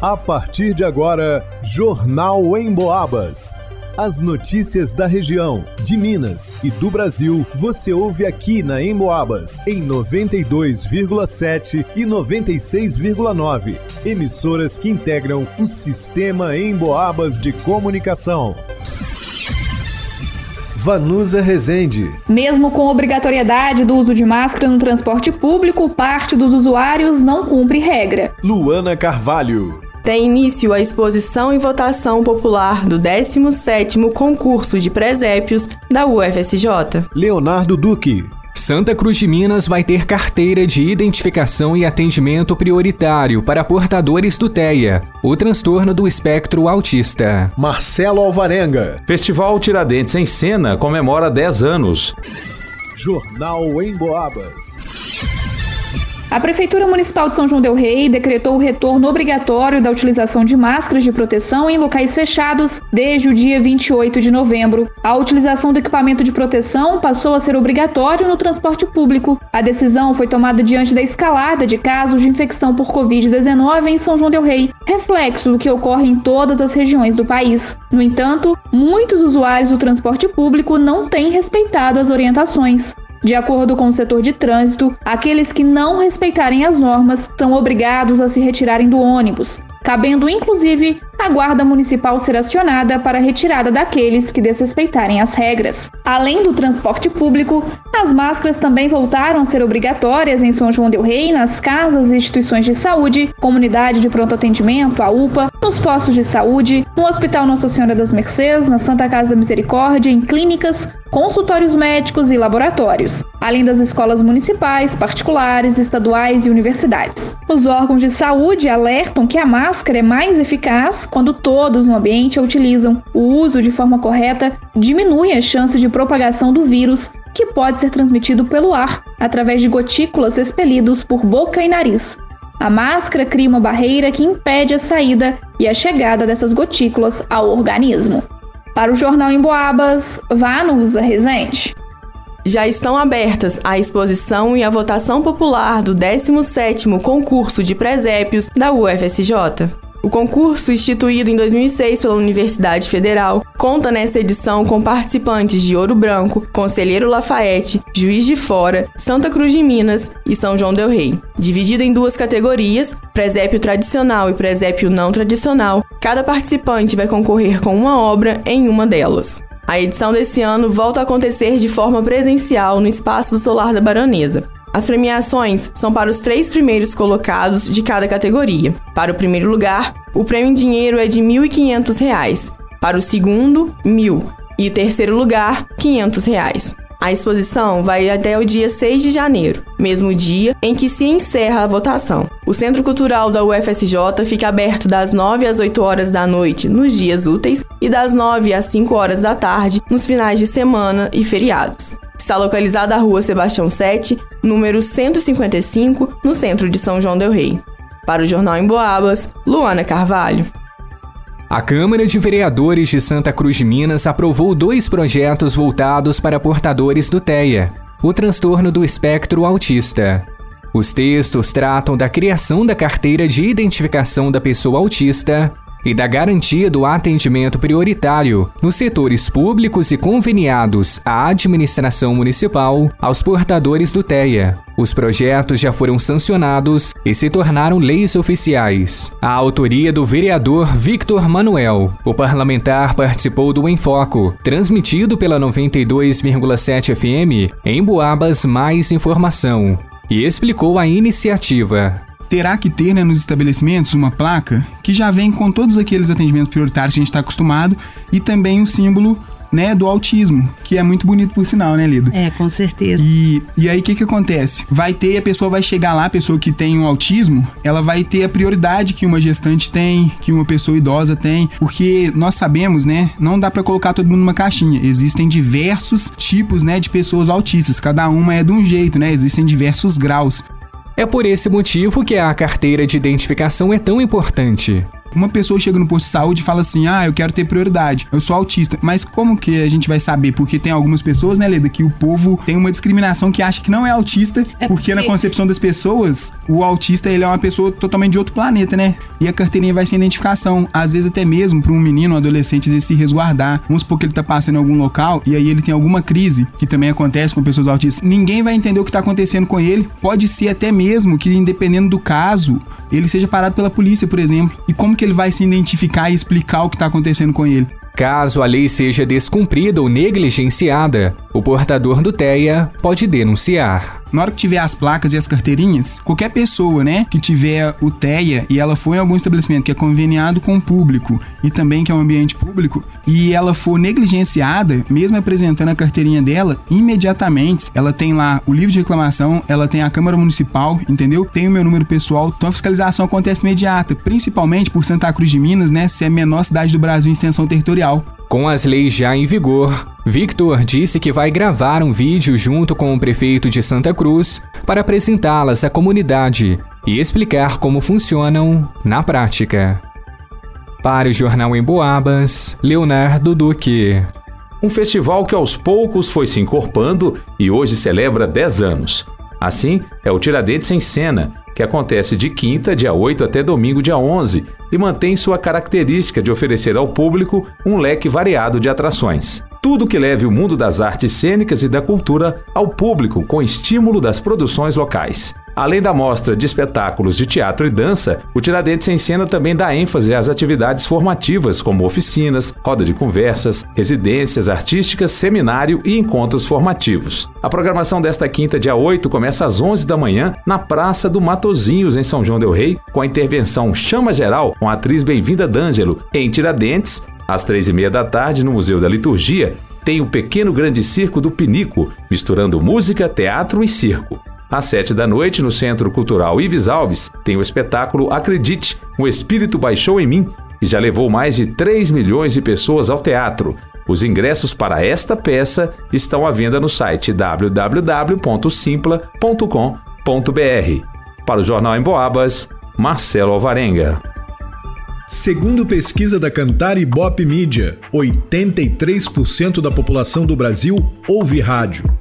A partir de agora, Jornal em Boabas. As notícias da região, de Minas e do Brasil, você ouve aqui na Emboabas, em 92,7 e 96,9. Emissoras que integram o sistema Emboabas de comunicação. Vanusa Rezende. Mesmo com obrigatoriedade do uso de máscara no transporte público, parte dos usuários não cumpre regra. Luana Carvalho tem início a exposição e votação popular do 17º concurso de presépios da UFSJ. Leonardo Duque. Santa Cruz de Minas vai ter carteira de identificação e atendimento prioritário para portadores do TEA, o transtorno do espectro autista. Marcelo Alvarenga. Festival Tiradentes em Cena comemora 10 anos. Jornal em Boabas. A Prefeitura Municipal de São João Del Rei decretou o retorno obrigatório da utilização de máscaras de proteção em locais fechados desde o dia 28 de novembro. A utilização do equipamento de proteção passou a ser obrigatório no transporte público. A decisão foi tomada diante da escalada de casos de infecção por Covid-19 em São João Del Rei, reflexo do que ocorre em todas as regiões do país. No entanto, muitos usuários do transporte público não têm respeitado as orientações. De acordo com o setor de trânsito, aqueles que não respeitarem as normas são obrigados a se retirarem do ônibus, cabendo inclusive a Guarda Municipal ser acionada para a retirada daqueles que desrespeitarem as regras. Além do transporte público, as máscaras também voltaram a ser obrigatórias em São João del Rei, nas casas e instituições de saúde, comunidade de pronto atendimento, a UPA, nos postos de saúde, no Hospital Nossa Senhora das Mercês, na Santa Casa da Misericórdia, em clínicas, consultórios médicos e laboratórios, além das escolas municipais, particulares, estaduais e universidades. Os órgãos de saúde alertam que a máscara é mais eficaz quando todos no ambiente a utilizam. O uso de forma correta diminui a chance de propagação do vírus, que pode ser transmitido pelo ar, através de gotículas expelidos por boca e nariz. A máscara cria uma barreira que impede a saída e a chegada dessas gotículas ao organismo. Para o Jornal em Boabas, Vanusa Rezende. Já estão abertas a exposição e a votação popular do 17º concurso de presépios da UFSJ. O concurso, instituído em 2006 pela Universidade Federal, conta nesta edição com participantes de Ouro Branco, Conselheiro Lafayette, Juiz de Fora, Santa Cruz de Minas e São João del Rei. Dividido em duas categorias, presépio tradicional e presépio não tradicional, cada participante vai concorrer com uma obra em uma delas. A edição desse ano volta a acontecer de forma presencial no Espaço Solar da Baronesa. As premiações são para os três primeiros colocados de cada categoria. Para o primeiro lugar, o prêmio em dinheiro é de R$ 1.500. Para o segundo, R$ 1.000. E terceiro lugar, 500 reais. A exposição vai até o dia 6 de janeiro, mesmo dia em que se encerra a votação. O Centro Cultural da UFSJ fica aberto das 9 às 8 horas da noite nos dias úteis e das 9 às 5 horas da tarde nos finais de semana e feriados. Está localizada a rua Sebastião 7, número 155, no centro de São João Del Rei. Para o Jornal em Boabas, Luana Carvalho. A Câmara de Vereadores de Santa Cruz de Minas aprovou dois projetos voltados para portadores do TEA, o transtorno do espectro autista. Os textos tratam da criação da carteira de identificação da pessoa autista e da garantia do atendimento prioritário nos setores públicos e conveniados à administração municipal aos portadores do TEA. Os projetos já foram sancionados e se tornaram leis oficiais. A autoria do vereador Victor Manuel. O parlamentar participou do Enfoco, transmitido pela 92,7 FM em Boabas Mais Informação, e explicou a iniciativa terá que ter né, nos estabelecimentos uma placa que já vem com todos aqueles atendimentos prioritários que a gente está acostumado e também um símbolo né, do autismo, que é muito bonito por sinal, né, Lida? É, com certeza. E, e aí o que que acontece? Vai ter, a pessoa vai chegar lá, a pessoa que tem um autismo, ela vai ter a prioridade que uma gestante tem, que uma pessoa idosa tem, porque nós sabemos, né, não dá para colocar todo mundo numa caixinha. Existem diversos tipos, né, de pessoas autistas, cada uma é de um jeito, né? Existem diversos graus. É por esse motivo que a carteira de identificação é tão importante. Uma pessoa chega no posto de saúde e fala assim: ah, eu quero ter prioridade, eu sou autista. Mas como que a gente vai saber? Porque tem algumas pessoas, né, Leda, que o povo tem uma discriminação que acha que não é autista, é porque... porque na concepção das pessoas, o autista ele é uma pessoa totalmente de outro planeta, né? E a carteirinha vai ser identificação. Às vezes até mesmo para um menino, um adolescente, se resguardar. Vamos supor que ele tá passando em algum local e aí ele tem alguma crise, que também acontece com pessoas autistas. Ninguém vai entender o que tá acontecendo com ele. Pode ser até mesmo que, independendo do caso, ele seja parado pela polícia, por exemplo. E como que ele vai se identificar e explicar o que tá acontecendo com ele? Caso a lei seja descumprida ou negligenciada, o portador do TEA pode denunciar. Na hora que tiver as placas e as carteirinhas, qualquer pessoa, né, que tiver o TEA e ela for em algum estabelecimento que é conveniado com o público e também que é um ambiente público, e ela for negligenciada, mesmo apresentando a carteirinha dela, imediatamente ela tem lá o livro de reclamação, ela tem a Câmara Municipal, entendeu? Tem o meu número pessoal, então a fiscalização acontece imediata, principalmente por Santa Cruz de Minas, né, ser a menor cidade do Brasil em extensão territorial. Com as leis já em vigor, Victor disse que vai gravar um vídeo junto com o prefeito de Santa Cruz para apresentá-las à comunidade e explicar como funcionam na prática. Para o Jornal em Boabas, Leonardo Duque. Um festival que aos poucos foi se encorpando e hoje celebra 10 anos. Assim, é o Tiradentes em Cena, que acontece de quinta, dia 8 até domingo, dia 11, e mantém sua característica de oferecer ao público um leque variado de atrações. Tudo que leve o mundo das artes cênicas e da cultura ao público com estímulo das produções locais. Além da mostra de espetáculos de teatro e dança, o Tiradentes em Cena também dá ênfase às atividades formativas, como oficinas, roda de conversas, residências artísticas, seminário e encontros formativos. A programação desta quinta, dia 8, começa às 11 da manhã na Praça do Matozinhos, em São João Del Rei, com a intervenção Chama Geral com a atriz Bem-vinda D'Angelo. Em Tiradentes, às três e meia da tarde, no Museu da Liturgia, tem o Pequeno Grande Circo do Pinico, misturando música, teatro e circo. Às sete da noite, no Centro Cultural Ives Alves, tem o espetáculo Acredite, o Espírito Baixou em Mim, que já levou mais de 3 milhões de pessoas ao teatro. Os ingressos para esta peça estão à venda no site www.simpla.com.br. Para o Jornal em Boabas, Marcelo Alvarenga. Segundo pesquisa da Cantar Ibope Mídia, 83% da população do Brasil ouve rádio,